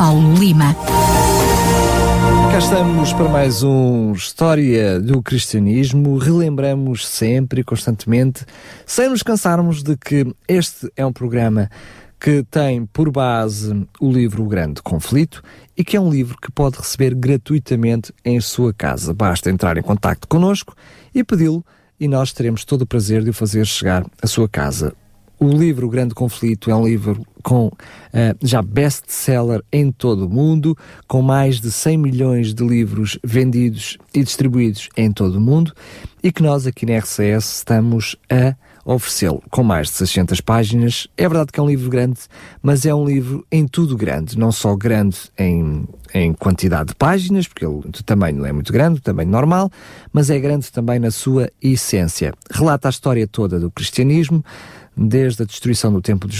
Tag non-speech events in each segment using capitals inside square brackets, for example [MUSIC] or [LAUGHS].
Paulo Lima. Cá estamos para mais um História do Cristianismo. Relembramos sempre e constantemente, sem nos cansarmos de que este é um programa que tem por base o livro O Grande Conflito e que é um livro que pode receber gratuitamente em sua casa. Basta entrar em contato connosco e pedi-lo e nós teremos todo o prazer de o fazer chegar à sua casa. O livro O Grande Conflito é um livro com uh, já best-seller em todo o mundo, com mais de 100 milhões de livros vendidos e distribuídos em todo o mundo e que nós aqui na RCS estamos a oferecê-lo com mais de 600 páginas. É verdade que é um livro grande, mas é um livro em tudo grande, não só grande em, em quantidade de páginas, porque ele, tamanho não é muito grande, tamanho normal, mas é grande também na sua essência. Relata a história toda do cristianismo, desde a destruição do Templo de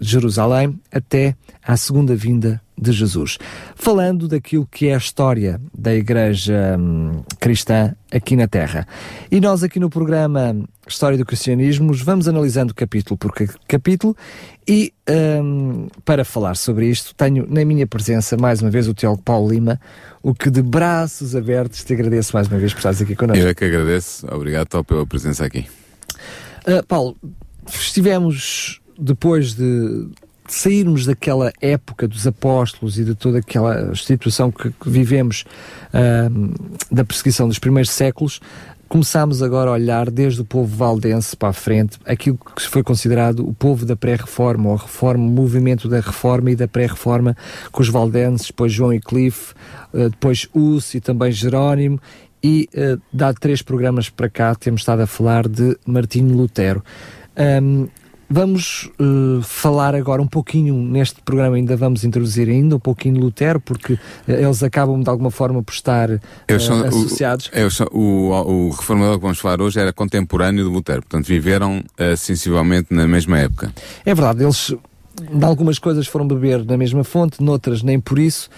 Jerusalém até à segunda vinda de Jesus. Falando daquilo que é a história da Igreja hum, cristã aqui na Terra. E nós aqui no programa História do Cristianismo vamos analisando capítulo por capítulo e hum, para falar sobre isto tenho na minha presença mais uma vez o teólogo Paulo Lima, o que de braços abertos te agradeço mais uma vez por estares aqui connosco. Eu é que agradeço. Obrigado pela presença aqui. Uh, Paulo, estivemos depois de sairmos daquela época dos apóstolos e de toda aquela situação que, vivemos uh, da perseguição dos primeiros séculos, começámos agora a olhar desde o povo valdense para a frente, aquilo que foi considerado o povo da pré-reforma, ou a reforma, o movimento da reforma e da pré-reforma, com os valdenses, depois João e Cliff, uh, depois Us e também Jerónimo, e uh, dado três programas para cá, temos estado a falar de Martinho Lutero. Um, vamos uh, falar agora um pouquinho neste programa, ainda vamos introduzir ainda um pouquinho Lutero, porque uh, eles acabam de alguma forma por estar uh, são, associados. O, são, o, o, reformador que vamos falar hoje era contemporâneo de Lutero, portanto viveram sensivelmente na mesma época. É verdade, eles de algumas coisas foram beber na mesma fonte, noutras nem por isso.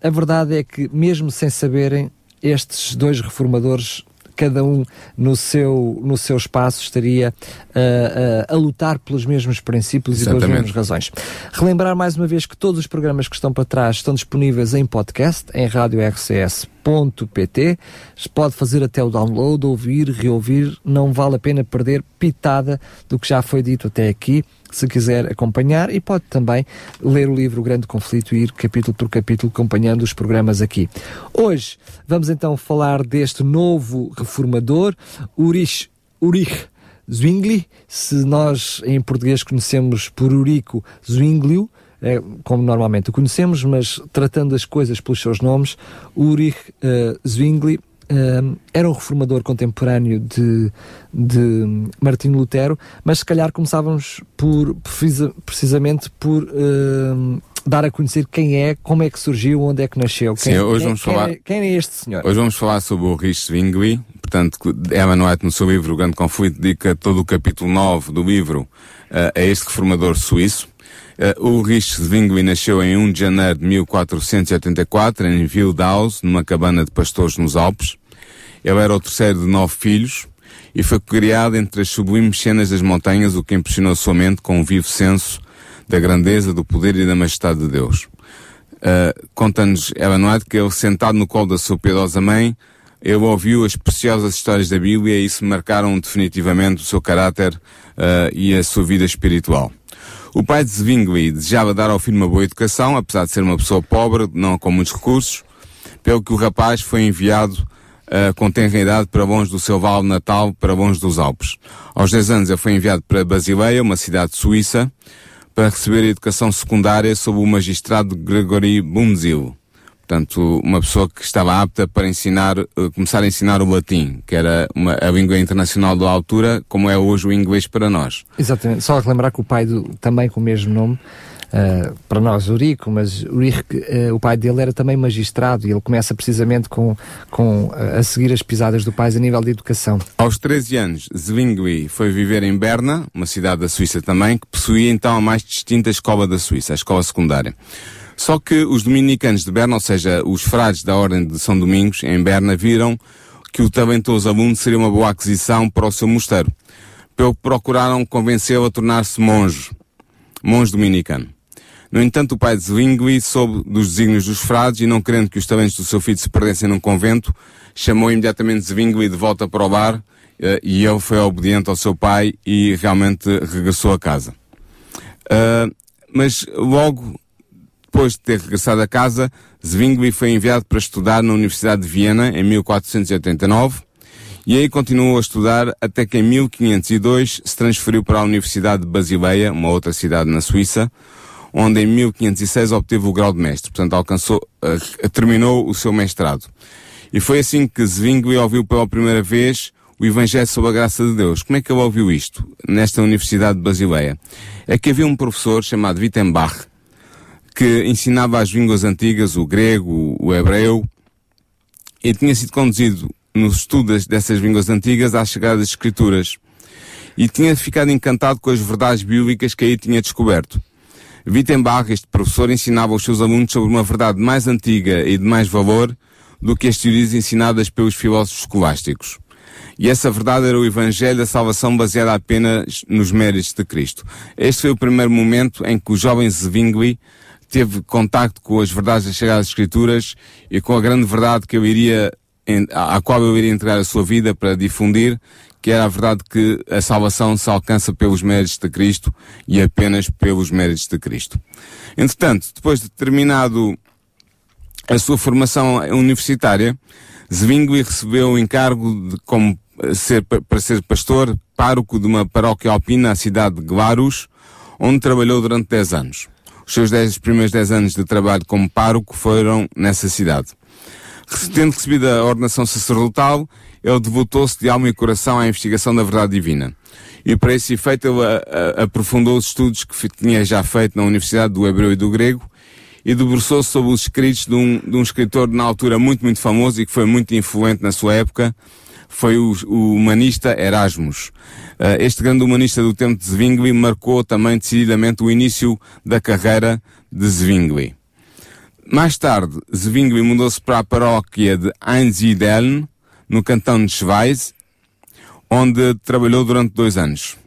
a verdade é que, mesmo sem saberem, estes dois reformadores cada um no seu, no seu espaço estaria uh, uh, a lutar pelos mesmos princípios Exatamente. e pelas mesmas razões. Relembrar mais uma vez que todos os programas que estão para trás estão disponíveis em podcast, em rádio RCS pt Pode fazer até o download, ouvir, reouvir. Não vale a pena perder pitada do que já foi dito até aqui, se quiser acompanhar. E pode também ler o livro O Grande Conflito e ir capítulo por capítulo acompanhando os programas aqui. Hoje vamos então falar deste novo reformador, Urich, Urich Zwingli. Se nós em português conhecemos por Urico Zwinglio, é, como normalmente o conhecemos, mas tratando as coisas pelos seus nomes, Ulrich uh, Zwingli uh, era um reformador contemporâneo de, de Martinho Lutero, mas se calhar começávamos por, precisamente por uh, dar a conhecer quem é, como é que surgiu, onde é que nasceu. Sim, hoje quem, vamos falar, quem é, quem é este senhor? Hoje vamos falar sobre o Rich Zwingli, portanto, Ellen White no seu livro O Grande Conflito dedica todo o capítulo 9 do livro a este reformador suíço. Uh, Ulrich Zwingli nasceu em 1 de janeiro de 1484 em Wildhaus, numa cabana de pastores nos Alpes. Ele era o terceiro de nove filhos e foi criado entre as sublimes cenas das montanhas, o que impressionou sua mente com um vivo senso da grandeza, do poder e da majestade de Deus. Uh, Conta-nos Ellen que ele, sentado no colo da sua piedosa mãe, ele ouviu as preciosas histórias da Bíblia e isso marcaram definitivamente o seu caráter uh, e a sua vida espiritual. O pai de Zwingli desejava dar ao filho uma boa educação, apesar de ser uma pessoa pobre, não com muitos recursos, pelo que o rapaz foi enviado uh, com tenra idade para longe do seu vale natal, para longe dos Alpes. Aos 10 anos ele foi enviado para Basileia, uma cidade suíça, para receber a educação secundária sob o magistrado Gregory Bunzil portanto, uma pessoa que estava apta para ensinar, uh, começar a ensinar o latim, que era uma, a língua internacional da altura, como é hoje o inglês para nós. Exatamente. Só lembrar que o pai, do, também com o mesmo nome, uh, para nós Urico, mas Urico, uh, o pai dele era também magistrado e ele começa precisamente com, com uh, a seguir as pisadas do pai a nível de educação. Aos 13 anos, Zwingli foi viver em Berna, uma cidade da Suíça também, que possuía então a mais distinta escola da Suíça, a escola secundária. Só que os dominicanos de Berna, ou seja, os frades da Ordem de São Domingos, em Berna, viram que o talentoso aluno seria uma boa aquisição para o seu mosteiro. Procuraram convencê-lo a tornar-se monge, monge dominicano. No entanto, o pai de Zwingli soube dos desígnios dos frades e, não querendo que os talentos do seu filho se perdessem num convento, chamou imediatamente Zwingli de volta para o bar eh, e ele foi obediente ao seu pai e realmente regressou a casa. Uh, mas logo depois de ter regressado a casa, Zwingli foi enviado para estudar na Universidade de Viena em 1489 e aí continuou a estudar até que em 1502 se transferiu para a Universidade de Basileia, uma outra cidade na Suíça, onde em 1506 obteve o grau de mestre, portanto alcançou, uh, terminou o seu mestrado. E foi assim que Zwingli ouviu pela primeira vez o Evangelho sob a graça de Deus. Como é que ele ouviu isto nesta Universidade de Basileia? É que havia um professor chamado Wittenbach que ensinava as línguas antigas, o grego, o hebreu, e tinha sido conduzido nos estudos dessas línguas antigas às chegadas escrituras. E tinha ficado encantado com as verdades bíblicas que aí tinha descoberto. Wittenbach, este professor, ensinava aos seus alunos sobre uma verdade mais antiga e de mais valor do que as teorias ensinadas pelos filósofos escolásticos. E essa verdade era o Evangelho da salvação baseada apenas nos méritos de Cristo. Este foi o primeiro momento em que o jovem Zwingli teve contacto com as verdades das Sagradas Escrituras e com a grande verdade que eu iria, à qual eu iria entregar a sua vida para difundir, que era a verdade que a salvação se alcança pelos méritos de Cristo e apenas pelos méritos de Cristo. Entretanto, depois de terminado a sua formação universitária, Zwingli recebeu o encargo de como ser, para ser pastor, pároco de uma paróquia alpina, a cidade de Glarus, onde trabalhou durante 10 anos. Os seus dez, primeiros 10 anos de trabalho como pároco foram nessa cidade. Tendo recebido a ordenação sacerdotal, ele devotou-se de alma e coração à investigação da verdade divina. E para esse efeito ele a, a, aprofundou os estudos que tinha já feito na Universidade do Hebreu e do Grego e debruçou-se sobre os escritos de um, de um escritor na altura muito, muito famoso e que foi muito influente na sua época, foi o, o humanista Erasmus. Uh, este grande humanista do tempo de Zwingli marcou também decididamente o início da carreira de Zwingli. Mais tarde, Zwingli mudou-se para a paróquia de Einsiedeln, no cantão de Schweiz, onde trabalhou durante dois anos.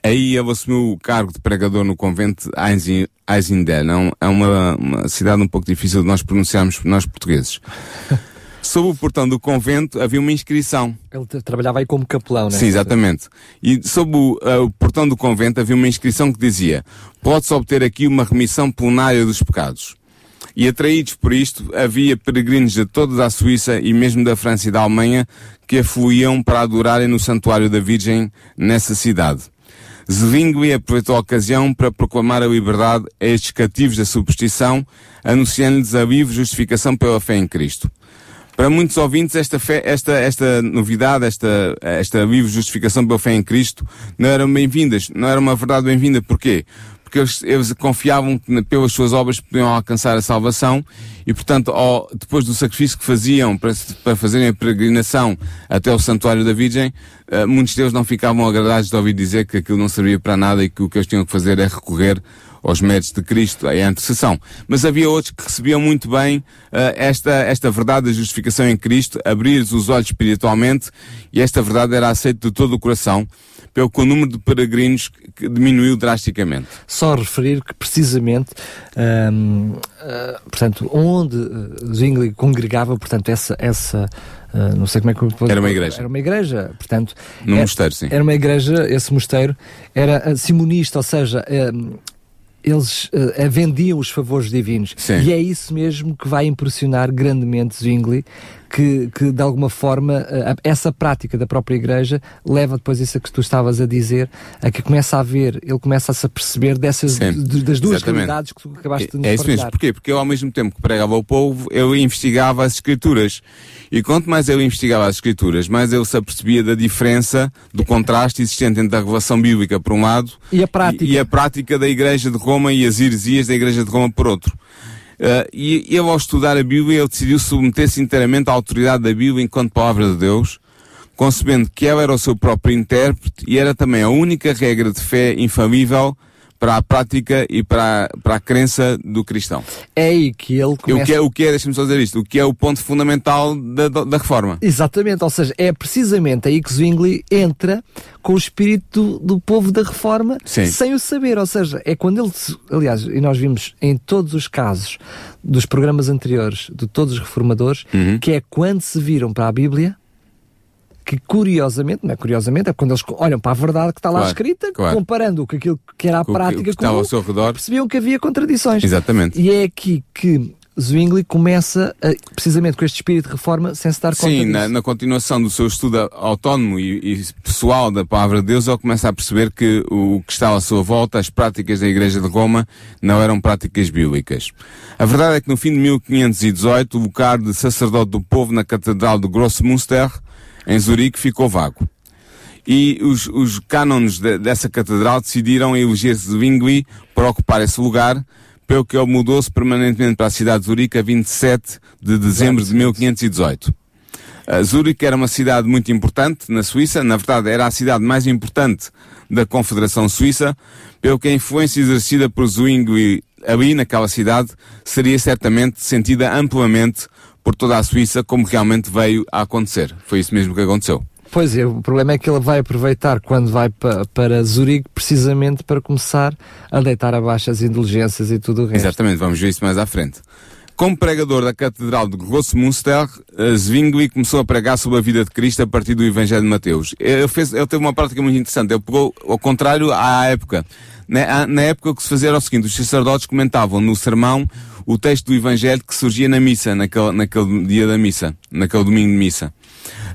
Aí ele assumiu o cargo de pregador no convento de Einsiedeln. É uma, uma cidade um pouco difícil de nós pronunciarmos, nós portugueses. [LAUGHS] sob o portão do convento havia uma inscrição. Ele trabalhava aí como capelão, não é? Sim, exatamente. E sob o, uh, o portão do convento havia uma inscrição que dizia: pode-se obter aqui uma remissão plenária dos pecados. E atraídos por isto, havia peregrinos de toda a Suíça e mesmo da França e da Alemanha que afluíam para adorarem no Santuário da Virgem nessa cidade. Zwingli aproveitou a ocasião para proclamar a liberdade a estes cativos da superstição, anunciando-lhes a livre justificação pela fé em Cristo. Para muitos ouvintes, esta, fé, esta, esta novidade, esta, esta livre justificação pela fé em Cristo, não eram bem-vindas, não era uma verdade bem-vinda. Porquê? Porque eles, eles confiavam que pelas suas obras podiam alcançar a salvação e, portanto, ao, depois do sacrifício que faziam para, para fazerem a peregrinação até o Santuário da Virgem, uh, muitos deles não ficavam agradados de ouvir dizer que aquilo não servia para nada e que o que eles tinham que fazer é recorrer aos méritos de Cristo, à intercessão. Mas havia outros que recebiam muito bem uh, esta, esta verdade da justificação em Cristo, abrir os olhos espiritualmente, e esta verdade era aceita de todo o coração, pelo que o número de peregrinos diminuiu drasticamente. Só referir que precisamente, uh, ah, portanto, onde Zwingli congregava, portanto, essa, essa Uh, não sei como é que eu Era uma igreja. Era uma igreja, portanto. No era, mosteiro, sim. Era uma igreja, esse mosteiro era simonista, ou seja, eles uh, vendiam os favores divinos. Sim. E é isso mesmo que vai impressionar grandemente Zwingli que, que de alguma forma uh, essa prática da própria igreja leva depois isso que tu estavas a dizer, a que começa a ver, ele começa a se aperceber dessas, de, das duas Exatamente. realidades que tu acabaste de nos É isso mesmo. Porquê? Porque eu, ao mesmo tempo que pregava ao povo, eu investigava as escrituras. E quanto mais eu investigava as escrituras, mais eu se apercebia da diferença, do contraste existente entre a revelação bíblica por um lado E a prática. e, e a prática da Igreja de Roma e as heresias da Igreja de Roma por outro. Uh, e ele, ao estudar a Bíblia, ele decidiu submeter-se inteiramente à autoridade da Bíblia enquanto palavra de Deus, concebendo que ela era o seu próprio intérprete e era também a única regra de fé infalível para a prática e para a, para a crença do cristão. É aí que ele começa... O que é, o que é deixa-me só dizer isto, o que é o ponto fundamental da, da, reforma. Exatamente, ou seja, é precisamente aí que Zwingli entra com o espírito do, do povo da reforma Sim. sem o saber, ou seja, é quando ele, aliás, e nós vimos em todos os casos dos programas anteriores de todos os reformadores, Uhum. que é quando se viram para a Bíblia que curiosamente, não é curiosamente, é quando eles olham para a verdade que está lá Claro, escrita, claro. comparando com aquilo que era a Com que- prática que estava comum, ao seu redor. percebiam que havia contradições. Exatamente. E é aqui que Zwingli começa, a- precisamente com este espírito de reforma, sem se dar conta Sim, disso. na, na continuação do seu estudo autónomo e, e pessoal da palavra de Deus, ele começa a perceber que o que estava à sua volta, as práticas da Igreja de Roma, não eram práticas bíblicas. A verdade é que no fim de 1518, o cargo de sacerdote do povo na Catedral de Grossmünster, em Zurique, ficou vago. E os, os cânones de- dessa catedral decidiram eleger Zwingli para ocupar esse lugar, pelo que ele mudou-se permanentemente para a cidade de Zurique a 27 de dezembro de 1518. Uh, Zurique era uma cidade muito importante na Suíça, na verdade era a cidade mais importante da Confederação Suíça, pelo que a influência exercida por Zwingli ali naquela cidade seria certamente sentida amplamente por toda a Suíça como realmente veio a acontecer. Foi isso mesmo que aconteceu. Pois é, o problema é que ele vai aproveitar quando vai pa, para Zurique precisamente para começar a deitar abaixo as indulgências e tudo o resto. Exatamente, vamos ver isso mais à frente. Como pregador da Catedral de Grossmünster, eh, Zwingli começou a pregar sobre a vida de Cristo a partir do Evangelho de Mateus. Ele, fez, ele teve uma prática muito interessante. Ele pegou ao contrário à época. Na, na época o que se fazia era o seguinte, os sacerdotes comentavam no sermão o texto do Evangelho que surgia na missa, naquele, naquele dia da missa, naquele domingo de missa.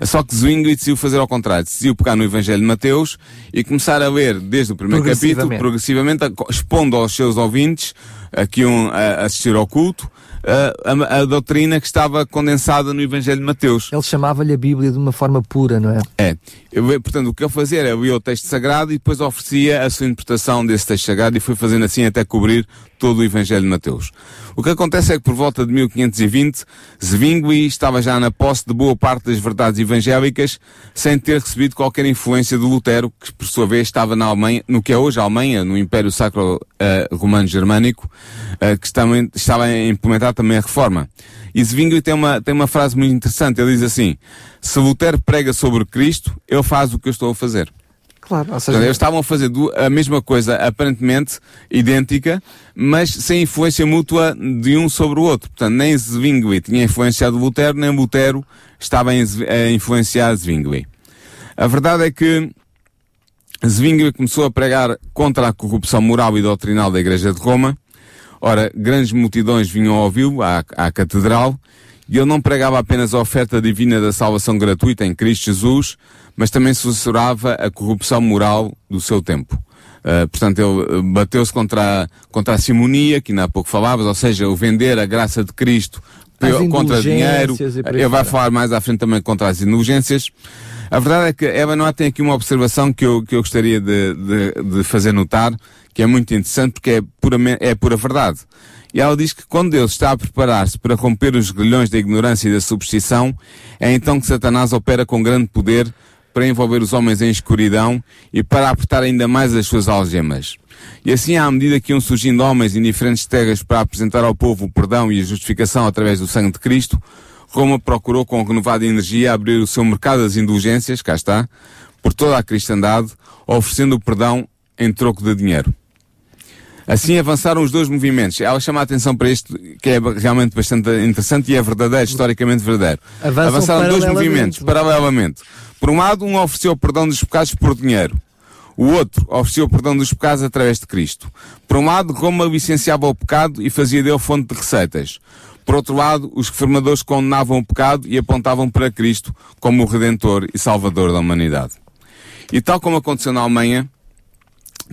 Só que Zwingli decidiu fazer ao contrário, decidiu pegar no Evangelho de Mateus e começar a ler desde o primeiro capítulo, Progressivamente. progressivamente, a- expondo aos seus ouvintes a que iam a- assistir ao culto, a, a- doutrina que estava condensada no Evangelho de Mateus. Ele chamava-lhe a Bíblia de uma forma pura, não é? É. Eu, portanto, o que ele fazia era lia o texto sagrado e depois oferecia a sua interpretação desse texto sagrado e foi fazendo assim até cobrir todo o Evangelho de Mateus. O que acontece é que por volta de 1520, Zwingli estava já na posse de boa parte das verdades evangélicas, sem ter recebido qualquer influência de Lutero, que por sua vez estava na Alemanha, no que é hoje a Alemanha, no Império Sacro eh, Romano Germânico, eh, que estava, estava a implementar também a reforma. E Zwingli tem uma, tem uma frase muito interessante, ele diz assim, se Lutero prega sobre Cristo, ele faz o que eu estou a fazer. Claro, ou seja, eles estavam a fazer a mesma coisa, aparentemente idêntica, mas sem influência mútua de um sobre o outro. Portanto, nem Zwingli tinha influenciado Lutero, nem Lutero estava a influenciar Zwingli. A verdade é que Zwingli começou a pregar contra a corrupção moral e doutrinal da Igreja de Roma. Ora, grandes multidões vinham ouvi-lo à, à catedral e ele não pregava apenas a oferta divina da salvação gratuita em Cristo Jesus, mas também censurava a corrupção moral do seu tempo. Uh, portanto, ele uh, bateu-se contra, a- contra a simonia, que ainda há pouco falavas, ou seja, o vender a graça de Cristo As contra dinheiro. Ele vai fora. falar mais à frente também contra as indulgências. A verdade é que Eva Noah tem aqui uma observação que eu, que eu gostaria de, de, de fazer notar, que é muito interessante porque é, puramente, é pura verdade. E ela diz que quando Deus está a preparar-se para romper os grilhões da ignorância e da superstição, é então que Satanás opera com grande poder para envolver os homens em escuridão e para apertar ainda mais as suas algemas. E assim, à medida que iam surgindo homens em diferentes terras para apresentar ao povo o perdão e a justificação através do sangue de Cristo, Roma procurou com renovada energia abrir o seu mercado das indulgências, cá está, por toda a cristandade, oferecendo o perdão em troco de dinheiro. Assim avançaram os dois movimentos. Ela chama a atenção para isto, que é realmente bastante interessante e é verdadeiro, historicamente verdadeiro. Avançam Avançaram dois movimentos, paralelamente. Por um lado, um ofereceu o perdão dos pecados por dinheiro. O outro ofereceu o perdão dos pecados através de Cristo. Por um lado, Roma licenciava o pecado e fazia dele fonte de receitas. Por outro lado, os reformadores condenavam o pecado e apontavam para Cristo como o Redentor e Salvador da humanidade. E tal como aconteceu na Alemanha,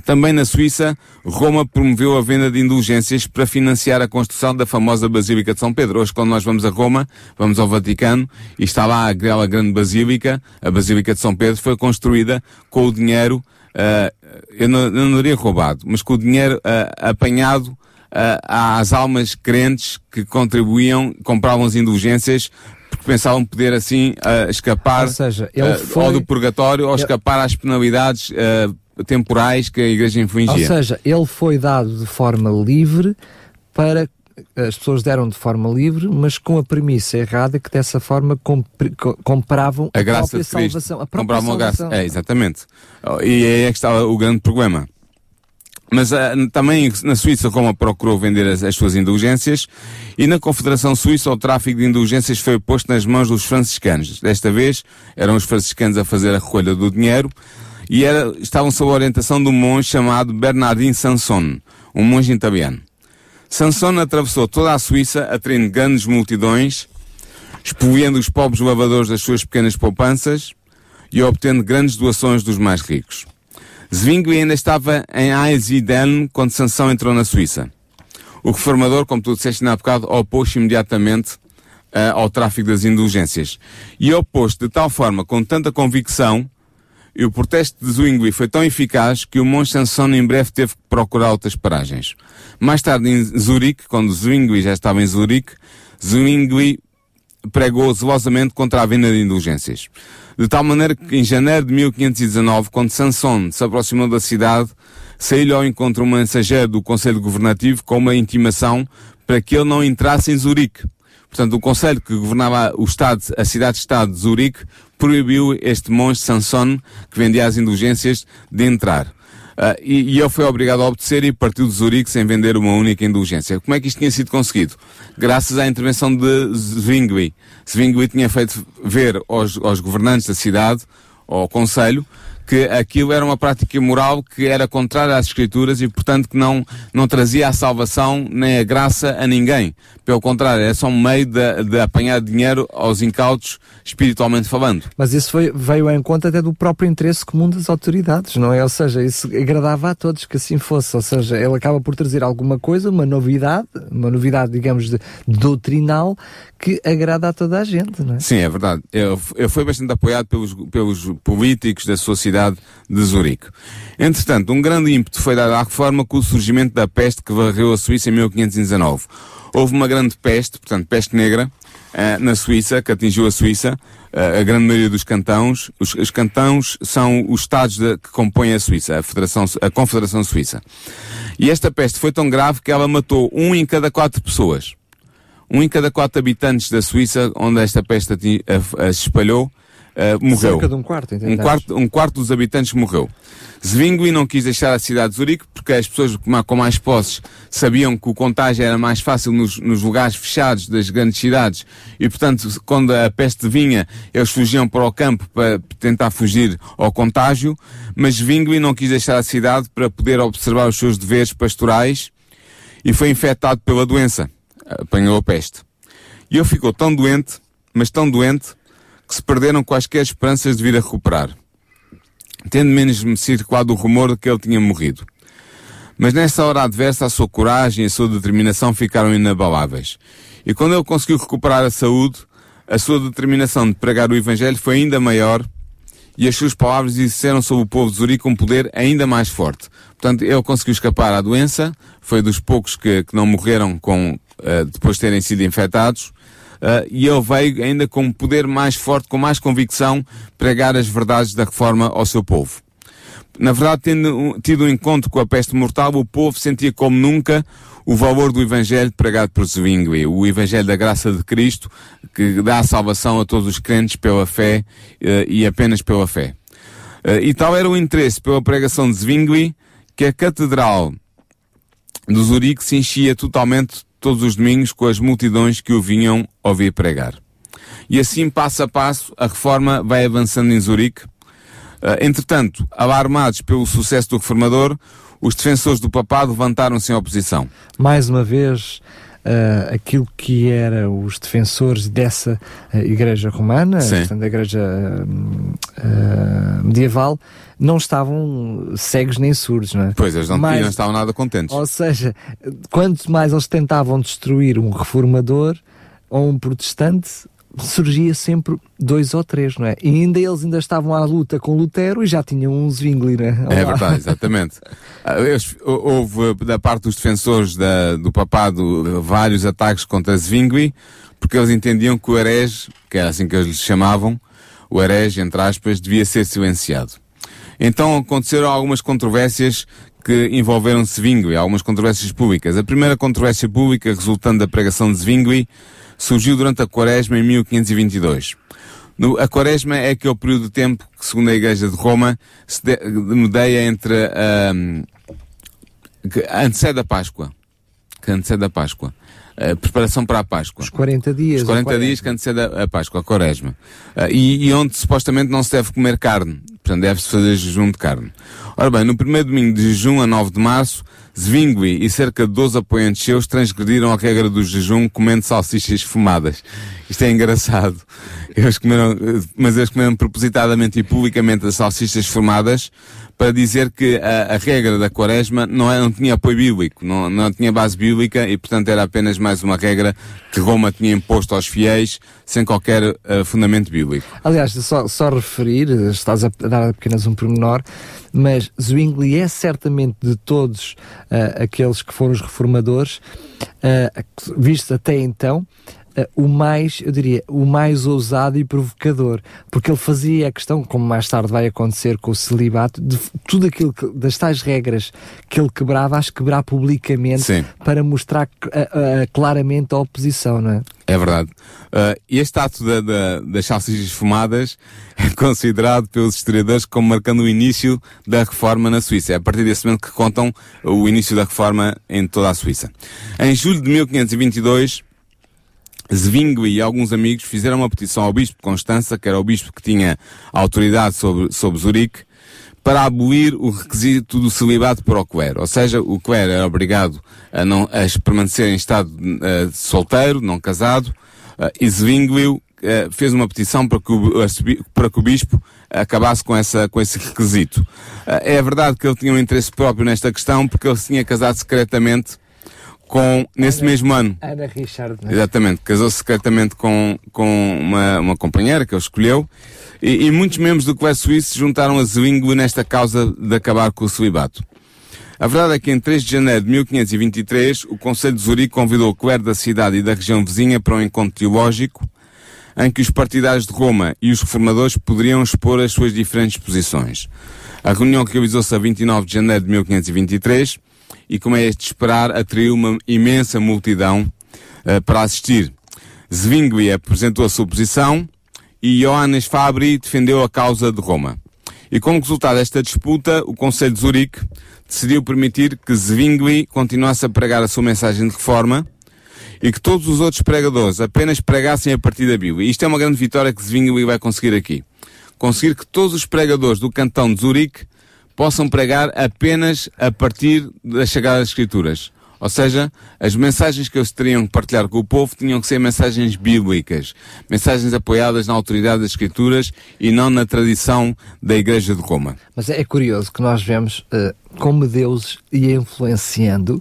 também na Suíça, Roma promoveu a venda de indulgências para financiar a construção da famosa Basílica de São Pedro. Hoje, quando nós vamos a Roma, vamos ao Vaticano, e está lá aquela grande Basílica, a Basílica de São Pedro, foi construída com o dinheiro, uh, eu, não, eu não diria roubado, mas com o dinheiro uh, apanhado uh, às almas crentes que contribuíam, compravam as indulgências porque pensavam poder assim uh, escapar ou seja, ele uh, foi... ou do purgatório ou escapar às penalidades temporais que a Igreja infligia. Ou seja, ele foi dado de forma livre para as pessoas deram de forma livre, mas com a premissa errada que dessa forma compravam a, a graça própria de Cristo. salvação. A compravam salvação. a graça. É, exatamente. E é aí que está o grande problema. Mas uh, também na Suíça Roma procurou vender as, as, suas indulgências e na Confederação Suíça o tráfico de indulgências foi posto nas mãos dos franciscanos. Desta vez eram os franciscanos a fazer a recolha do dinheiro e era, estavam sob a orientação de um monge chamado Bernardino Sanson, um monge italiano. Sanson atravessou toda a Suíça atraindo grandes multidões, expoliando os pobres lavadores das suas pequenas poupanças e obtendo grandes doações dos mais ricos. Zwingli ainda estava em Einsiedeln quando Sansão entrou na Suíça. O reformador, como tu disseste há bocado, opôs-se imediatamente uh, ao tráfico das indulgências. E opôs-se de tal forma, com tanta convicção, e o protesto de Zwingli foi tão eficaz que o monge Sansão em breve teve que procurar outras paragens. Mais tarde em Zurique, quando Zwingli já estava em Zurique, Zwingli pregou zelosamente contra a venda de indulgências. De tal maneira que em janeiro de 1519, quando Sanson se aproximou da cidade, saiu-lhe ao encontro um mensageiro do Conselho Governativo com uma intimação para que ele não entrasse em Zurique. Portanto, o Conselho que governava o Estado, a cidade-estado de Zurique, proibiu este monge Sanson, que vendia as indulgências, de entrar. Uh, e, e, ele foi obrigado a obedecer e partiu de Zurique sem vender uma única indulgência. Como é que isto tinha sido conseguido? Graças à intervenção de Zwingli. Zwingli tinha feito ver aos, aos governantes da cidade, ao Conselho, que aquilo era uma prática imoral que era contrária às Escrituras e, portanto, que não, não trazia a salvação nem a graça a ninguém. Pelo contrário, é só um meio de, de apanhar dinheiro aos incautos, espiritualmente falando. Mas isso foi, veio em conta até do próprio interesse comum das autoridades, não é? Ou seja, isso agradava a todos que assim fosse. Ou seja, ele acaba por trazer alguma coisa, uma novidade, uma novidade, digamos, de, doutrinal, que agrada a toda a gente, não é? Sim, é verdade. Eu, eu fui bastante apoiado pelos, pelos políticos da sociedade de Zurique. Entretanto, um grande ímpeto foi dado à reforma com o surgimento da peste que varreu a Suíça em 1519. Houve uma grande peste, portanto, peste negra, uh, na Suíça, que atingiu a Suíça, uh, a grande maioria dos cantões. Os, os cantões são os estados de, que compõem a Suíça, a, Federação, a Confederação Suíça. E esta peste foi tão grave que ela matou um em cada quatro pessoas. Um em cada quatro habitantes da Suíça, onde esta peste se espalhou, Uh, morreu. Cerca de um quarto, um quarto, um quarto dos habitantes morreu. Zwingli não quis deixar a cidade de Zurique porque as pessoas com mais posses sabiam que o contágio era mais fácil nos, nos, lugares fechados das grandes cidades e, portanto, quando a peste vinha, eles fugiam para o campo para tentar fugir ao contágio, mas Zwingli não quis deixar a cidade para poder observar os seus deveres pastorais e foi infectado pela doença. Apanhou a peste. E ele ficou tão doente, mas tão doente, que se perderam quaisquer esperanças de vir a recuperar, tendo menos me circulado o rumor de que ele tinha morrido. Mas nessa hora adversa a sua coragem e a sua determinação ficaram inabaláveis. E quando ele conseguiu recuperar a saúde, a sua determinação de pregar o Evangelho foi ainda maior e as suas palavras exerceram sobre o povo de Zurique um poder ainda mais forte. Portanto, ele conseguiu escapar à doença, foi dos poucos que, que não morreram com, uh, depois de terem sido infectados, uh, e ele veio ainda com poder mais forte, com mais convicção, pregar as verdades da reforma ao seu povo. Na verdade, tendo tido um encontro com a peste mortal, o povo sentia como nunca o valor do Evangelho pregado por Zwingli, o Evangelho da graça de Cristo, que dá a salvação a todos os crentes pela fé uh, e apenas pela fé. Uh, e tal era o interesse pela pregação de Zwingli que a Catedral do Zurique se enchia totalmente todos os domingos com as multidões que o vinham ouvir pregar. E assim, passo a passo, a reforma vai avançando em Zurique. Uh, entretanto, alarmados pelo sucesso do reformador, os defensores do papado levantaram-se em oposição. Mais uma vez, uh, aquilo que era os defensores dessa uh, igreja romana, portanto, a igreja uh, medieval, não estavam cegos nem surdos, não é? Pois, eles não, Mas, não estavam nada contentes. Ou seja, quanto mais eles tentavam destruir um reformador ou um protestante, surgia sempre dois ou três, não é? E ainda eles ainda estavam à luta com Lutero e já tinham um Zwingli, não é? É verdade, exatamente. [LAUGHS] Ah, houve da parte dos defensores da, do papado vários ataques contra Zwingli, porque eles entendiam que o herege, que era assim que eles lhe chamavam, o herege, entre aspas, devia ser silenciado. Então aconteceram algumas controvérsias que envolveram Zwingli, algumas controvérsias públicas. A primeira controvérsia pública resultante da pregação de Zwingli surgiu durante a Quaresma em 1522. No, a Quaresma é aquele período de tempo que, segundo a Igreja de Roma, se de, medeia entre um, que antecede a Páscoa. Que antecede a Páscoa. A preparação para a Páscoa. Os 40 dias. Os 40 dias que antecede a, Páscoa, a Quaresma. Uh, e, e, onde supostamente não se deve comer carne. Portanto, deve-se fazer jejum de carne. Ora bem, no primeiro domingo de jejum, a 9 de março, Zwingli e cerca de 12 apoiantes seus transgrediram a regra do jejum comendo salsichas fumadas. Isto é engraçado. Eles comeram, mas eles comeram propositadamente e publicamente as salsichas fumadas para dizer que a, a regra da quaresma não, é, não tinha apoio bíblico, não, não tinha base bíblica e, portanto, era apenas mais uma regra que Roma tinha imposto aos fiéis sem qualquer uh, fundamento bíblico. Aliás, só, só referir, estás a dar apenas um pormenor, mas Zwingli é certamente de todos uh, aqueles que foram os reformadores, uh, até então, o mais, eu diria, o mais ousado e provocador, porque ele fazia a questão, como mais tarde vai acontecer com o celibato, de tudo aquilo que, das tais regras que ele quebrava, as quebrar publicamente Sim. para mostrar uh, claramente a oposição, não é? É verdade. Uh, este ato da, da, das salsichas fumadas é considerado pelos historiadores como marcando o início da reforma na Suíça. É a partir desse momento que contam o início da reforma em toda a Suíça. Em julho de 1522, Zwingli e alguns amigos fizeram uma petição ao bispo de Constança, que era o bispo que tinha autoridade sobre, sobre Zurique, para abolir o requisito do celibato para o clero. Ou seja, o clero era obrigado a, não, a permanecer em estado uh, solteiro, não casado, uh, e Zwingli uh, fez uma petição para que, o, para que o bispo acabasse com, essa, com esse requisito. é verdade que ele tinha um interesse próprio nesta questão, porque ele se tinha casado secretamente com, nesse Ana, mesmo ano. Ana Richard. Né? Exatamente, casou-se secretamente com, com uma, uma companheira que ele escolheu e, e muitos membros do Colégio Suíço juntaram a Zwingli nesta causa de acabar com o celibato. A verdade é que em 3 de janeiro de 1523, o Conselho de Zurique convidou o clero da cidade e da região vizinha para um encontro teológico em que os partidários de Roma e os reformadores poderiam expor as suas diferentes posições. A reunião que realizou-se a 29 de janeiro de 1523 e, como é de esperar, atraiu uma imensa multidão uh, para assistir. Zwingli apresentou a sua posição e Johannes Fabri defendeu a causa de Roma. E como resultado desta disputa, o Conselho de Zurique decidiu permitir que Zwingli continuasse a pregar a sua mensagem de reforma e que todos os outros pregadores apenas pregassem a partir da Bíblia. E isto é uma grande vitória que Zwingli vai conseguir aqui. Conseguir que todos os pregadores do cantão de Zurique possam pregar apenas a partir das Escrituras. Ou seja, as mensagens que eles teriam que partilhar com o povo tinham que ser mensagens bíblicas, mensagens apoiadas na autoridade das Escrituras e não na tradição da Igreja de Roma. Mas é curioso que nós vemos uh, como Deus ia influenciando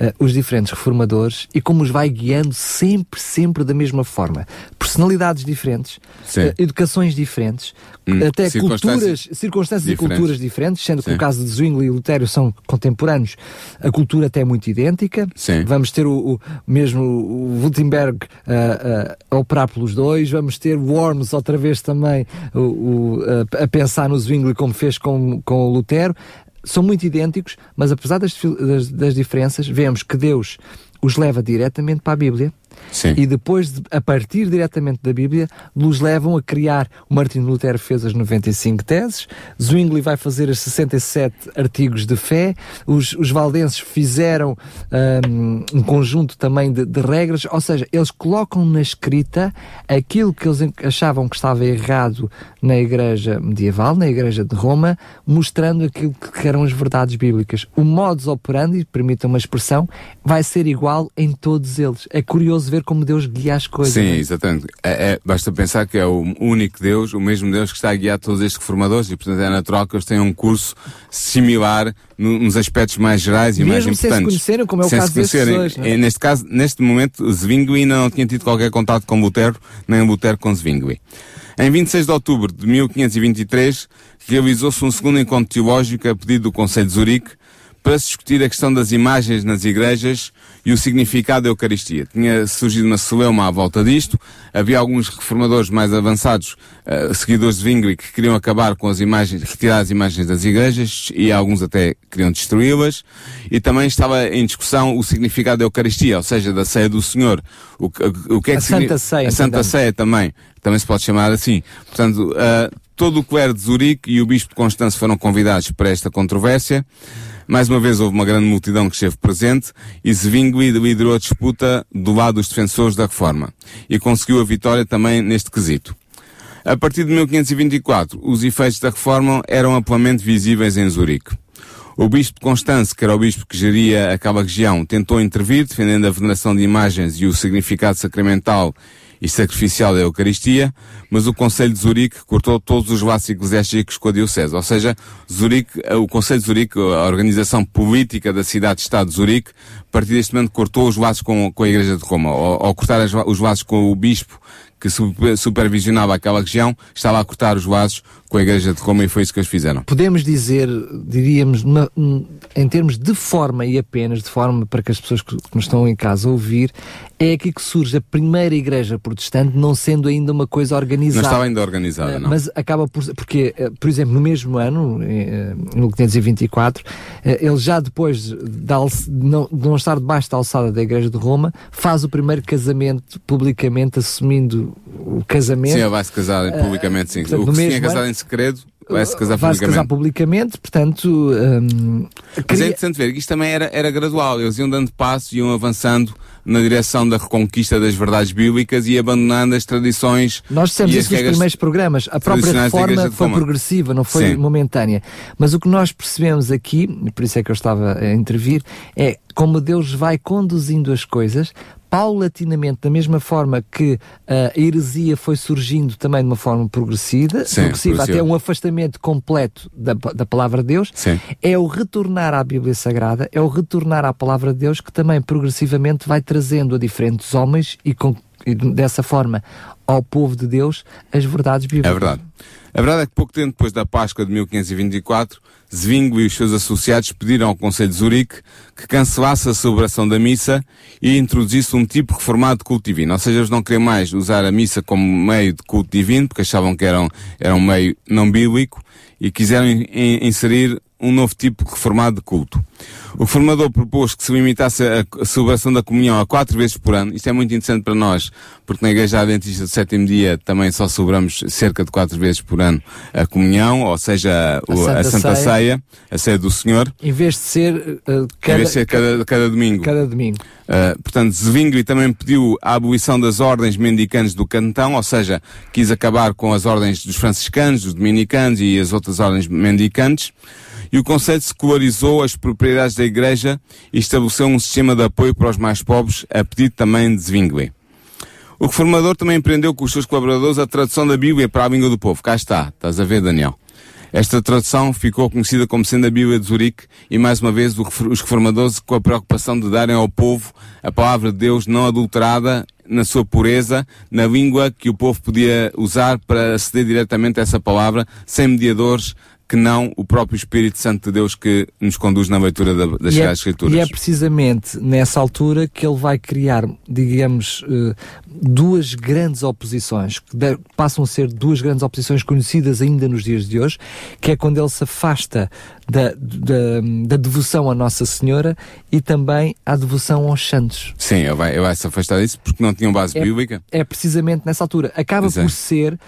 uh, os diferentes reformadores e como os vai guiando sempre, sempre da mesma forma. Personalidades diferentes, uh, educações diferentes, hum, até circunstâncias culturas, circunstâncias diferentes. e culturas diferentes, sendo Sim. que o caso de Zwingli e Lutério são contemporâneos, a cultura até é muito idêntica. Sim. Vamos ter o, o mesmo o Wittenberg uh, a operar pelos dois, vamos ter Worms outra vez também o, a pensar no Zwingli como fez com, com o Lutero são muito idênticos, mas apesar das, das, das, diferenças, vemos que Deus os leva diretamente para a Bíblia Sim. E depois, de, a partir diretamente da Bíblia, nos levam a criar. O Martin Lutero fez as 95 teses, Zwingli vai fazer as 67 artigos de fé, os, os valdenses fizeram um, um conjunto também de, de regras, ou seja, eles colocam na escrita aquilo que eles achavam que estava errado na igreja medieval, na igreja de Roma, mostrando aquilo que eram as verdades bíblicas. O modus operandi, permitam uma expressão, vai ser igual em todos eles. É curioso ver como Deus guia as coisas. Sim, não é? exatamente. É, é- basta pensar que é o único Deus, o mesmo Deus que está a guiar todos estes reformadores e, portanto, é natural que eles tenham um curso similar no- nos aspectos mais gerais e mais Mesmo sem se importantes. conhecerem, como é o Sem caso conhecerem. dois? É, Neste caso, neste momento, Zwingli ainda não tinha tido qualquer contato com Lutero, nem Lutero com Zwingli. Em 26 de outubro de 1523, realizou-se um segundo encontro teológico a pedido do Conselho de Zurique para se discutir a questão das imagens nas igrejas e o significado da Eucaristia. Tinha surgido uma celeuma à volta disto, havia alguns reformadores mais avançados, eh, seguidores de Zwingli, que queriam acabar com as imagens, retirar as imagens das igrejas e alguns até queriam destruí-las, e também estava em discussão o significado da Eucaristia, ou seja, da ceia do Senhor. O, que- o que é A que signi- Santa Ceia, A Santa entendemos. Ceia também, também se pode chamar assim. Portanto, ah, todo o clero de Zurique e o bispo de Constância foram convidados para esta controvérsia. Mais uma vez houve uma grande multidão que esteve presente e Zwingli liderou a disputa do lado dos defensores da reforma e conseguiu a vitória também neste quesito. A partir de 1524, os efeitos da reforma eram amplamente visíveis em Zurique. O bispo de Constance, que era o bispo que geria aquela região, tentou intervir, defendendo a veneração de imagens e o significado sacramental e sacrificial da Eucaristia, mas o Conselho de Zurique cortou todos os laços eclesiásticos com a Diocese. Ou seja, Zurique, eh, o Conselho de Zurique, a organização política da cidade-estado de Zurique, a partir deste momento cortou os laços com, com a Igreja de Roma. Ao, ao cortar as- os laços com o bispo que super- supervisionava aquela região, estava a cortar os laços com a Igreja de Roma e foi isso que eles fizeram. Podemos dizer, diríamos, em termos de forma e apenas de forma para que as pessoas que nos estão em casa ouvir, é aqui que surge a primeira igreja protestante, não sendo ainda uma coisa Não organizada. estava ainda organizada, Eh, não. Mas acaba por. Porque, eh, por exemplo, no mesmo ano, eh, em 1524, eh, ele já depois de, não, não estar debaixo da alçada da Igreja de Roma, faz o primeiro casamento publicamente, assumindo o casamento. Sim, ele vai se casar publicamente, sim. portanto, o que se tinha casado ano- em segredo vai se casar Vai-se publicamente. casar publicamente, portanto. hum, Mas é queria- interessante ver que isto também era, era gradual. Eles iam dando passos, iam avançando na direção da reconquista das verdades bíblicas e abandonando as tradições. Nós dissemos isso nos primeiros programas. A própria reforma foi progressiva, não foi Sim. momentânea. Mas o que nós percebemos aqui, por isso é que eu estava a intervir, é como Deus vai conduzindo as coisas paulatinamente, da mesma forma que a heresia foi surgindo também de uma forma progressiva, Sim, progressiva progressiva. até um afastamento completo da, da palavra de Deus, Sim. é o retornar à Bíblia Sagrada, é o retornar à palavra de Deus que também progressivamente vai trazendo a diferentes homens e, com- e dessa forma ao povo de Deus as verdades bíblicas. É verdade. A verdade é que pouco tempo depois da Páscoa de 1524, Zwingli e os seus associados pediram ao Conselho de Zurique que cancelasse a celebração da missa e introduzisse um tipo reformado de culto divino. Ou seja, eles não queriam mais usar a missa como meio de culto divino, porque achavam que era um, meio não bíblico, e quiseram in- in- inserir um novo tipo reformado de culto. O reformador propôs que se limitasse a, a celebração da comunhão a quatro vezes por ano. Isto é muito interessante para nós, porque na Igreja Adventista do Sétimo Dia também só celebramos cerca de quatro vezes por ano a comunhão, ou seja, o- Santa a Santa Ceia. Ceia, a Ceia do Senhor, Em vez de ser uh, em cada, vez de ser cada, cada domingo. cada domingo. Uh, portanto, Zwingli também pediu a abolição das ordens mendicantes do cantão, ou seja, quis acabar com as ordens dos franciscanos, dos dominicanos e as outras ordens mendicantes. E o Conselho secularizou as propriedades da Igreja e estabeleceu um sistema de apoio para os mais pobres, a pedido também de Zwingli. O reformador também empreendeu com os seus colaboradores a tradução da Bíblia para a língua do povo. Cá está, estás a ver, Daniel. Esta tradução ficou conhecida como sendo a Bíblia de Zurique e, mais uma vez, os reformadores com a preocupação de darem ao povo a palavra de Deus não adulterada na sua pureza, na língua que o povo podia usar para aceder diretamente a essa palavra, sem mediadores que não o próprio Espírito Santo de Deus que nos conduz na leitura da, das e é, Escrituras. E é precisamente nessa altura que ele vai criar, digamos, uh, duas grandes oposições, que passam a ser duas grandes oposições conhecidas ainda nos dias de hoje, que é quando ele se afasta da, da, da devoção à Nossa Senhora e também à devoção aos santos. Sim, ele vai, ele vai se afastar disso porque não tinham base é, bíblica. É precisamente nessa altura. Acaba Exato. por ser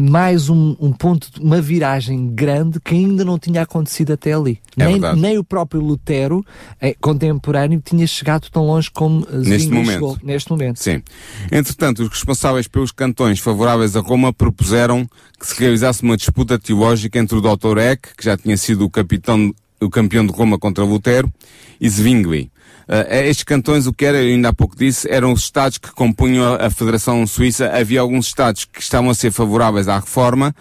mais um, um, ponto, uma viragem grande que ainda não tinha acontecido até ali. É nem, nem o próprio Lutero, eh, contemporâneo, tinha chegado tão longe como neste momento. Chegou, neste momento. Sim. Entretanto, os responsáveis pelos cantões favoráveis a Roma propuseram que se realizasse uma disputa teológica entre o Dr. Eck, que já tinha sido o capitão o campeão de Roma contra Lutero, e Zwingli. Uh, estes cantões, o que era, ainda há pouco disse, eram os Estados que compunham a, a Federação Suíça. Havia alguns Estados que estavam a ser favoráveis à reforma,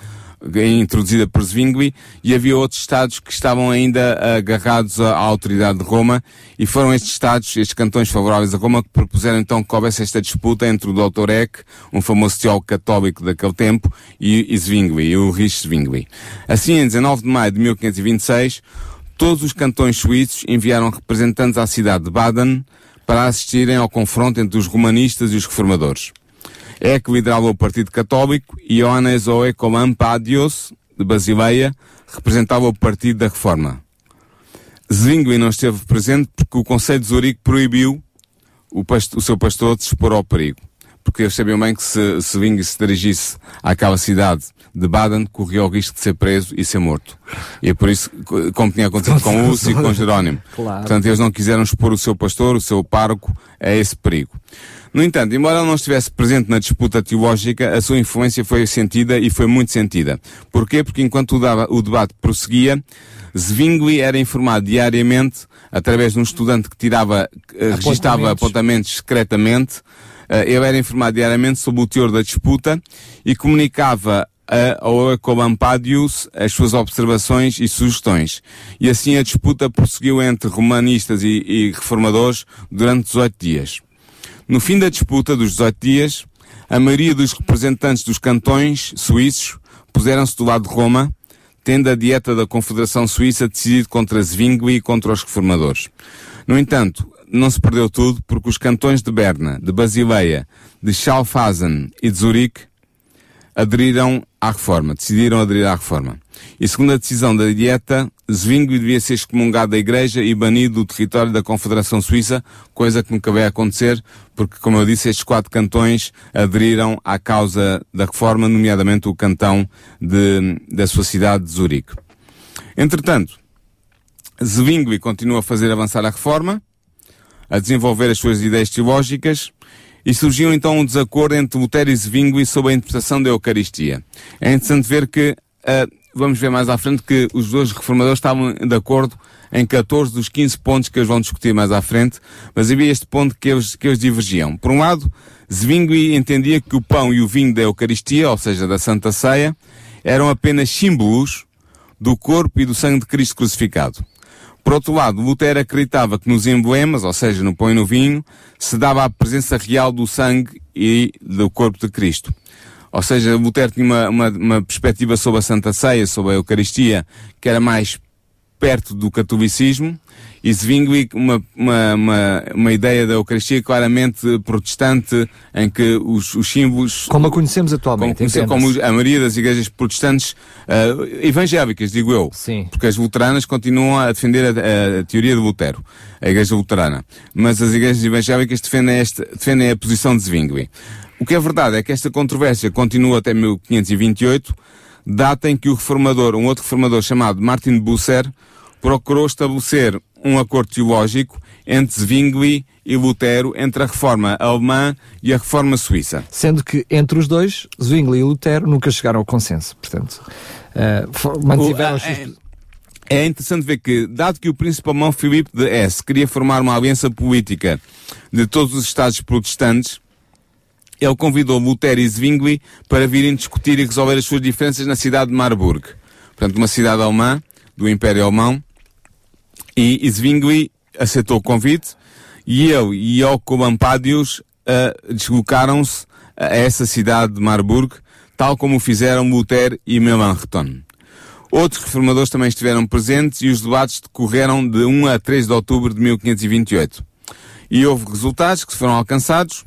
introduzida por Zwingli, e havia outros Estados que estavam ainda agarrados à, à, autoridade de Roma, e foram estes Estados, estes cantões favoráveis a Roma, que propuseram então que houvesse esta disputa entre o Dr. Eck, um famoso teólogo católico daquele tempo, e, e Zwingli, e o Rich Zwingli. Assim, em 19 de maio de 1526, todos os cantões suíços enviaram representantes à cidade de Baden para assistirem ao confronto entre os romanistas e os reformadores. É que liderava o Partido Católico e Johannes Oecoman Padios, de Basileia, representava o Partido da Reforma. Zwingli não esteve presente porque o Conselho de Zurique proibiu o, o seu pastor de expor ao perigo. Porque eles sabiam bem que se Zwingli se dirigisse àquela cidade de Baden corria o risco de ser preso e ser morto. E é por isso, como tinha acontecido com Lúcio e com Jerónimo. [LAUGHS] Claro. Portanto, eles não quiseram expor o seu pastor, o seu pároco, a esse perigo. No entanto, embora ele não estivesse presente na disputa teológica, a sua influência foi sentida e foi muito sentida. Porquê? Porque enquanto o, debate prosseguia, Zwingli era informado diariamente, através de um estudante que tirava, eh, registava apontamentos secretamente, uh, ele era informado diariamente sobre o teor da disputa e comunicava a Oecomampadius as suas observações e sugestões. E assim a disputa prosseguiu entre romanistas e, e reformadores durante 18 dias. No fim da disputa dos 18 dias, a maioria dos representantes dos cantões suíços puseram-se do lado de Roma, tendo a dieta da Confederação Suíça decidido contra Zwingli e contra os reformadores. No entanto, não se perdeu tudo porque os cantões de Berna, de Basileia, de Schaffhausen e de Zurique aderiram à reforma, decidiram aderir à reforma. E segundo a decisão da dieta, Zwingli devia ser excomungado da igreja e banido do território da Confederação Suíça, coisa que nunca vai acontecer, porque, como eu disse, estes quatro cantões aderiram à causa da reforma, nomeadamente o cantão de, da sua cidade de Zurique. Entretanto, Zwingli continua a fazer avançar a reforma, a desenvolver as suas ideias teológicas, e surgiu então um desacordo entre Lutero e Zwingli sobre a interpretação da Eucaristia. É interessante ver que, uh, vamos ver mais à frente, que os dois reformadores estavam de acordo em 14 dos 15 pontos que eles vão discutir mais à frente, mas havia este ponto que eles, que eles divergiam. Por um lado, Zwingli entendia que o pão e o vinho da Eucaristia, ou seja, da Santa Ceia, eram apenas símbolos do corpo e do sangue de Cristo crucificado. Por outro lado, Lutero acreditava que nos emblemas, ou seja, no pão e no vinho, se dava a presença real do sangue e do corpo de Cristo. Ou seja, Lutero tinha uma, uma, uma perspectiva sobre a Santa Ceia, sobre a Eucaristia, que era mais perto do catolicismo, e Zwingli uma, uma, uma, uma, ideia da Eucaristia claramente protestante, em que os, os símbolos... Como a conhecemos atualmente. Como, como a maioria das igrejas protestantes uh, evangélicas, digo eu. Sim. Porque as luteranas continuam a defender a, a, teoria de Lutero, a igreja luterana. Mas as igrejas evangélicas defendem, este, defendem a posição de Zwingli. O que é verdade é que esta controvérsia continua até 1528, data em que o reformador, um outro reformador chamado Martin Busser, procurou estabelecer um acordo teológico entre Zwingli e Lutero, entre a reforma alemã e a reforma suíça. Sendo que entre os dois, Zwingli e Lutero nunca chegaram ao consenso. Portanto, uh, mantiveram... O, é, é interessante ver que, dado que o príncipe alemão Filipe de Hesse queria formar uma aliança política de todos os Estados protestantes, ele convidou Lutero e Zwingli para virem discutir e resolver as suas diferenças na cidade de Marburg. Portanto, uma cidade alemã, do Império Alemão, e Zwingli aceitou o convite e eu e Yoko Ampadius uh, deslocaram-se a essa cidade de Marburg, tal como fizeram Luther e Melanchthon. Outros reformadores também estiveram presentes e os debates decorreram de 1 a 3 de outubro de 1528. E houve resultados que foram alcançados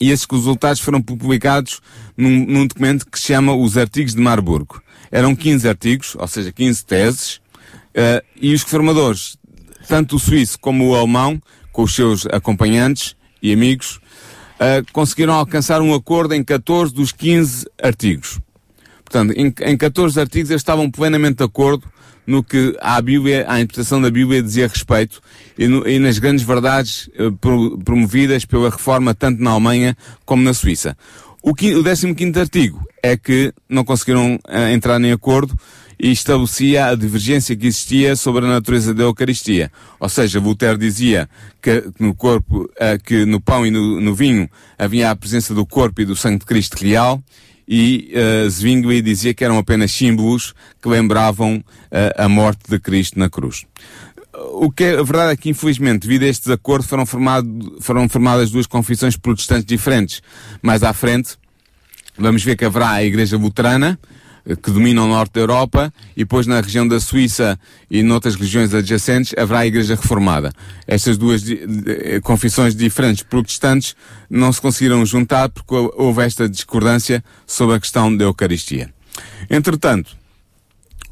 e esses resultados foram publicados num, num documento que se chama os Artigos de Marburgo. Eram 15 artigos, ou seja, 15 teses, uh, e os reformadores, tanto o suíço como o alemão, com os seus acompanhantes e amigos, uh, conseguiram alcançar um acordo em 14 dos 15 artigos. Portanto, em, em 14 artigos eles estavam plenamente de acordo no que a Bíblia, a interpretação da Bíblia dizia respeito e, no, e nas grandes verdades uh, promovidas pela reforma tanto na Alemanha como na Suíça. O, o 15 artigo é que não conseguiram entrar em acordo e estabelecia a divergência que existia sobre a natureza da Eucaristia. Ou seja, Voltaire dizia que no corpo, uh, que no pão e no, no, vinho havia a presença do corpo e do sangue de Cristo real, e uh, Zwingli dizia que eram apenas símbolos que lembravam uh, a morte de Cristo na cruz. O que é, a verdade é que, infelizmente, devido a este desacordo, foram, formado, foram formadas duas confissões protestantes diferentes. Mais à frente, vamos ver que haverá a Igreja Luterana, que domina o norte da Europa, e depois na região da Suíça e noutras regiões adjacentes haverá a Igreja Reformada. Estas duas confissões diferentes protestantes não se conseguiram juntar porque houve esta discordância sobre a questão da Eucaristia. Entretanto,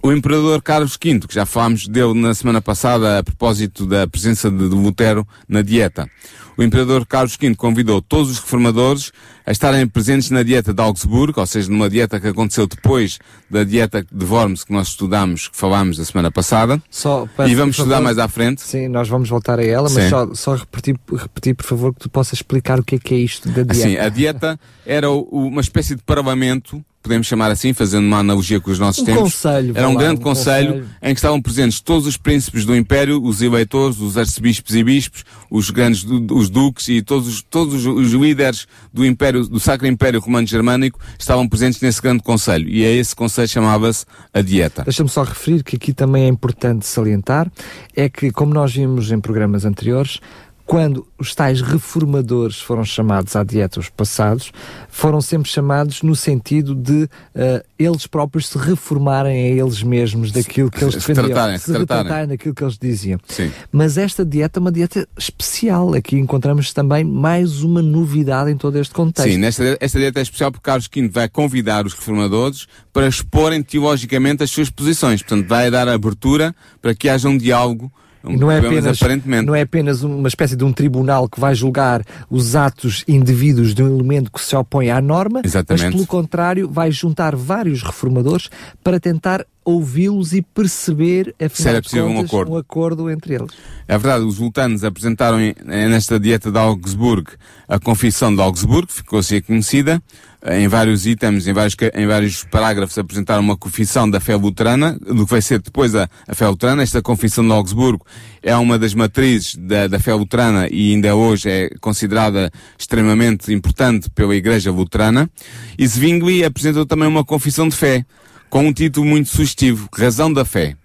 o imperador Carlos V, que já falámos dele na semana passada a propósito da presença de Lutero na dieta. O imperador Carlos V convidou todos os reformadores a estarem presentes na dieta de Augsburgo, ou seja, numa dieta que aconteceu depois da dieta de Worms que nós estudámos, que falámos da semana passada. Só, e vamos estudar favor, mais à frente. Sim, nós vamos voltar a ela, mas só, só repetir, repetir, por favor, que tu possas explicar o que é que é isto da dieta. Sim, a dieta [LAUGHS] era uma espécie de parlamento podemos chamar assim, fazendo uma analogia com os nossos um tempos. Conselho, Era um lá, grande um conselho, conselho, em que estavam presentes todos os príncipes do Império, os eleitores, os arcebispos e bispos, os grandes, os duques e todos, os, todos os líderes do Império, do Sacro Império Romano Germânico estavam presentes nesse grande conselho. E a esse conselho chamava-se a Dieta. Deixa-me só referir que aqui também é importante salientar, é que, como nós vimos em programas anteriores, quando os tais reformadores foram chamados à dieta os passados, foram sempre chamados no sentido de uh, eles próprios se reformarem a eles mesmos daquilo que eles se defendiam, tratarem, se, se tratarem. daquilo que eles diziam. Sim. Mas esta dieta é uma dieta especial. Aqui encontramos também mais uma novidade em todo este contexto. Sim, nesta, esta dieta é especial porque Carlos V vai convidar os reformadores para exporem teologicamente as suas posições. Portanto, vai dar abertura para que haja um diálogo um não é, apenas, não é apenas uma espécie de um tribunal que vai julgar os atos indevidos de um elemento que se opõe à norma, Exatamente. mas pelo contrário vai juntar vários reformadores para tentar ouvi-los e perceber, afinal era de possível um contas, acordo. um acordo entre eles. É verdade, os lutanos apresentaram nesta dieta de Augsburgo a confissão de Augsburgo, ficou assim conhecida, em vários itens, em vários, em vários parágrafos apresentaram uma confissão da fé luterana, do que vai ser depois a, a fé luterana. Esta confissão de Augsburgo é uma das matrizes da, da fé luterana e ainda hoje é considerada extremamente importante pela Igreja Luterana. E Zwingli apresentou também uma confissão de fé, com um título muito sugestivo, Razão da Fé.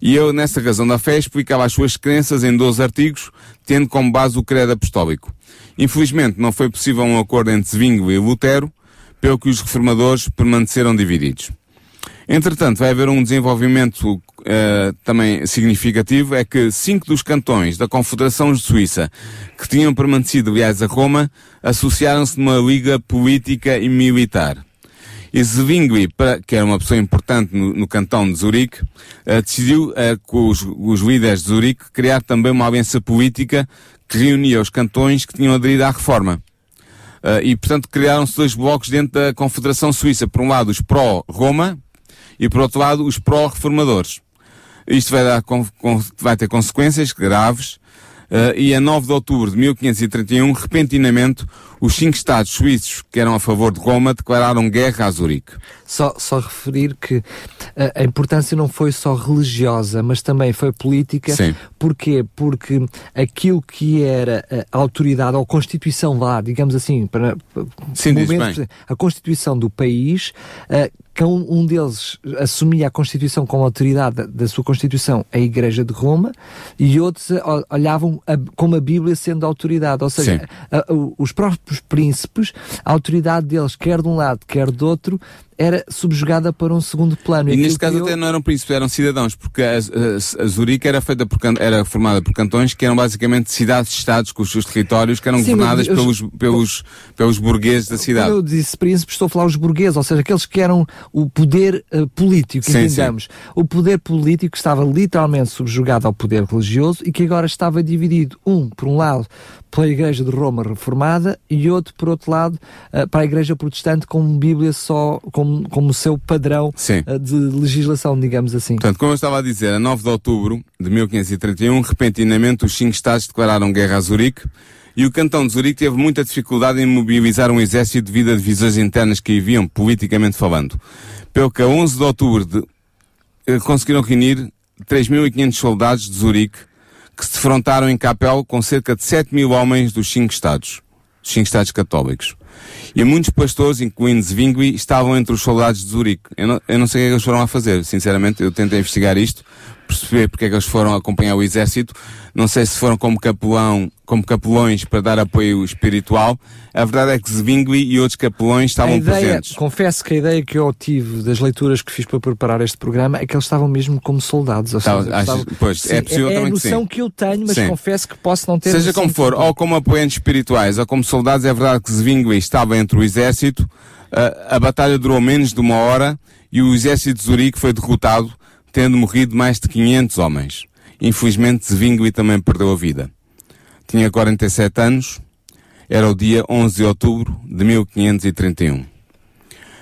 E eu, nessa razão da fé, explicava as suas crenças em 12 artigos, tendo como base o credo apostólico. Infelizmente, não foi possível um acordo entre Zwingli e Lutero, pelo que os reformadores permaneceram divididos. Entretanto, vai haver um desenvolvimento eh, também significativo, é que cinco dos cantões da Confederação Suíça, que tinham permanecido leais a Roma, associaram-se numa liga política e militar. E Zwingli, que era uma pessoa importante no, no cantão de Zurique, eh, decidiu, eh, com os, os líderes de Zurique, criar também uma aliança política que reunia os cantões que tinham aderido à reforma. Eh, e, portanto, criaram-se dois blocos dentro da Confederação Suíça. Por um lado, os pró-Roma e, por outro lado, os pró-reformadores. Isto vai, dar, vai ter consequências graves. Eh, e a 9 de outubro de 1531, repentinamente, os cinco Estados suíços que eram a favor de Roma declararam guerra a Zurique. Só, só referir que a, a importância não foi só religiosa, mas também foi política. Sim. Porquê? Porque aquilo que era a autoridade, ou Constituição lá, digamos assim, para, Sim, bem. a Constituição do país, eh, que um, deles assumia a Constituição como autoridade da, sua Constituição, a Igreja de Roma, e outros olhavam a- como a Bíblia sendo a autoridade. Ou seja, a- o- os próprios príncipes, a autoridade deles, quer de um lado, quer do outro, era subjugada para um segundo plano. E aquilo neste caso criou- até não eram príncipes, eram cidadãos, porque a, a, a Zurique era feita por, era formada por cantões que eram basicamente cidades-estados com os seus territórios que eram Sim, governadas eu- pelos, pelos, pelos burgueses da cidade. Quando eu disse príncipes, estou a falar os burgueses, ou seja, aqueles que eram o poder eh, político, Sim, entendamos. O poder político estava literalmente subjugado ao poder religioso e que agora estava dividido, um, por um lado, pela Igreja de Roma reformada e outro, por outro lado, eh, para a Igreja protestante com Bíblia só como, como seu padrão Sim. eh, de legislação, digamos assim. Portanto, como eu estava a dizer, a 9 de outubro de 1531, repentinamente os cinco Estados declararam guerra a Zurique e o cantão de Zurique teve muita dificuldade em mobilizar um exército devido a divisões internas que haviam, politicamente falando. Pelo que a 11 de outubro de, eh, conseguiram reunir 3.500 soldados de Zurique que se defrontaram em Capel com cerca de 7 mil homens dos cinco Estados, dos cinco Estados católicos. E muitos pastores, incluindo Zwingli, estavam entre os soldados de Zurique. Eu não, eu não sei o que é eles foram a fazer. Sinceramente, eu tentei investigar isto, perceber porque é que eles foram acompanhar o exército. Não sei se foram como capelão, como capelões para dar apoio espiritual. A verdade é que Zwingli e outros capelões estavam a ideia, presentes. confesso que a ideia que eu tive das leituras que fiz para preparar este programa é que eles estavam mesmo como soldados. ou seja, estavam- pois, é possível é também a que sim. noção que eu tenho, mas Sim. confesso que posso não ter. Seja noção como for, ou como apoiantes espirituais, ou como soldados, é verdade que Zwingli estava entre o exército, a, a batalha durou menos de uma hora e o exército de Zurique foi derrotado, tendo morrido mais de 500 homens. Infelizmente, Zwingli também perdeu a vida. Tinha 47 anos, era o dia 11 de outubro de 1531.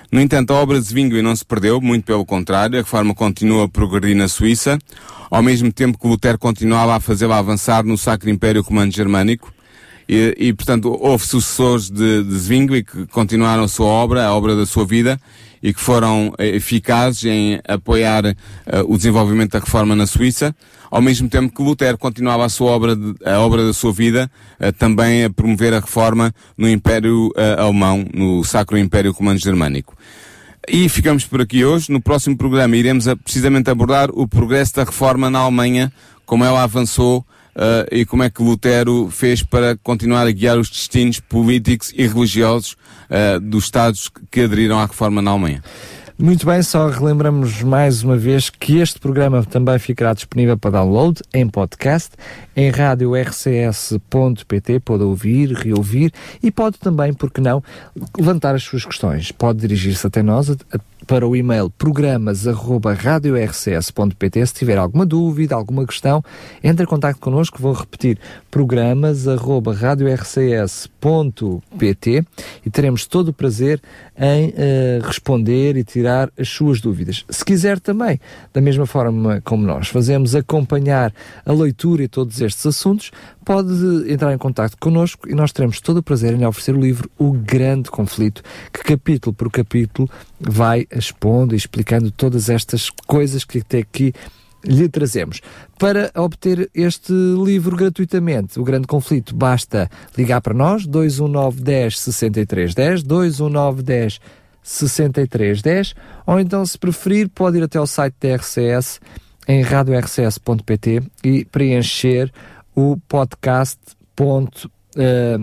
No entanto, a obra de Zwingli não se perdeu, muito pelo contrário, a reforma continua a progredir na Suíça, ao mesmo tempo que Lutero continuava a fazê-la avançar no Sacro Império Romano Germânico, e, e, portanto, houve sucessores de, de Zwingli que continuaram a sua obra, a obra da sua vida, e que foram eh, eficazes em apoiar eh, o desenvolvimento da reforma na Suíça, ao mesmo tempo que Lutero continuava a sua obra, de- a obra da sua vida, eh, também a promover a reforma no Império eh, Alemão, no Sacro Império Romano Germânico. E ficamos por aqui hoje. No próximo programa iremos a- precisamente abordar o progresso da reforma na Alemanha, como ela avançou eh, e como é que Lutero fez para continuar a guiar os destinos políticos e religiosos eh, dos Estados que aderiram à reforma na Alemanha. Muito bem, só relembramos mais uma vez que este programa também ficará disponível para download em podcast em radiorcs.pt. Pode ouvir, reouvir e pode também, porque não, levantar as suas questões. Pode dirigir-se até nós para o e-mail programas.radiorcs.pt. Se tiver alguma dúvida, alguma questão, entre em contato connosco. Vou repetir programas.radiorcs.pt e teremos todo o prazer em eh, responder e tirar as suas dúvidas. Se quiser também, da mesma forma como nós fazemos, acompanhar a leitura e todos estes assuntos, pode entrar em contato connosco e nós teremos todo o prazer em lhe oferecer o livro O Grande Conflito, que capítulo por capítulo vai expondo e explicando todas estas coisas que até aqui lhe trazemos. Para obter este livro gratuitamente, O Grande Conflito, basta ligar para nós, 219 10 63 10, 219 10 63 10, ou então, se preferir, pode ir até ao site da RCS, em radiorcs.pt e preencher o podcast. Eh,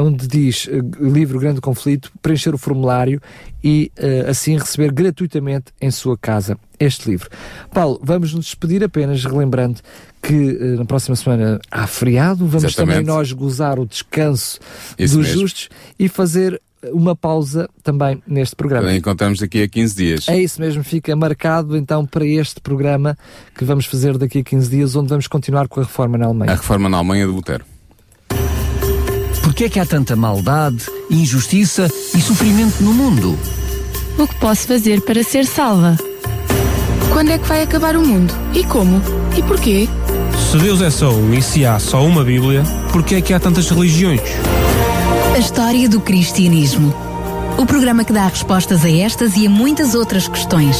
onde diz eh, livro Grande Conflito, preencher o formulário e eh, assim receber gratuitamente em sua casa este livro. Paulo, vamos nos despedir apenas relembrando que eh, na próxima semana há feriado, vamos Exatamente. também nós gozar o descanso Isso dos mesmo. justos e fazer uma pausa também neste programa. Encontramos daqui a 15 dias. É isso mesmo, fica marcado então para este programa que vamos fazer daqui a 15 dias, onde vamos continuar com a reforma na A Alemanha. reforma na Alemanha de Lutero. Porquê é que há tanta maldade, injustiça e sofrimento no mundo? O que posso fazer para ser salva? Quando é que vai acabar o mundo? E como? E porquê? Se Deus é só um e se há só uma Bíblia, porquê é que há tantas religiões? A história do cristianismo. O programa que dá respostas a estas e a muitas outras questões.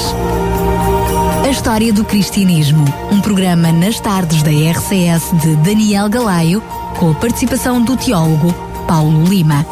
A história do cristianismo. Um programa nas tardes da RCS de Daniel Galaio, com a participação do teólogo Paulo Lima.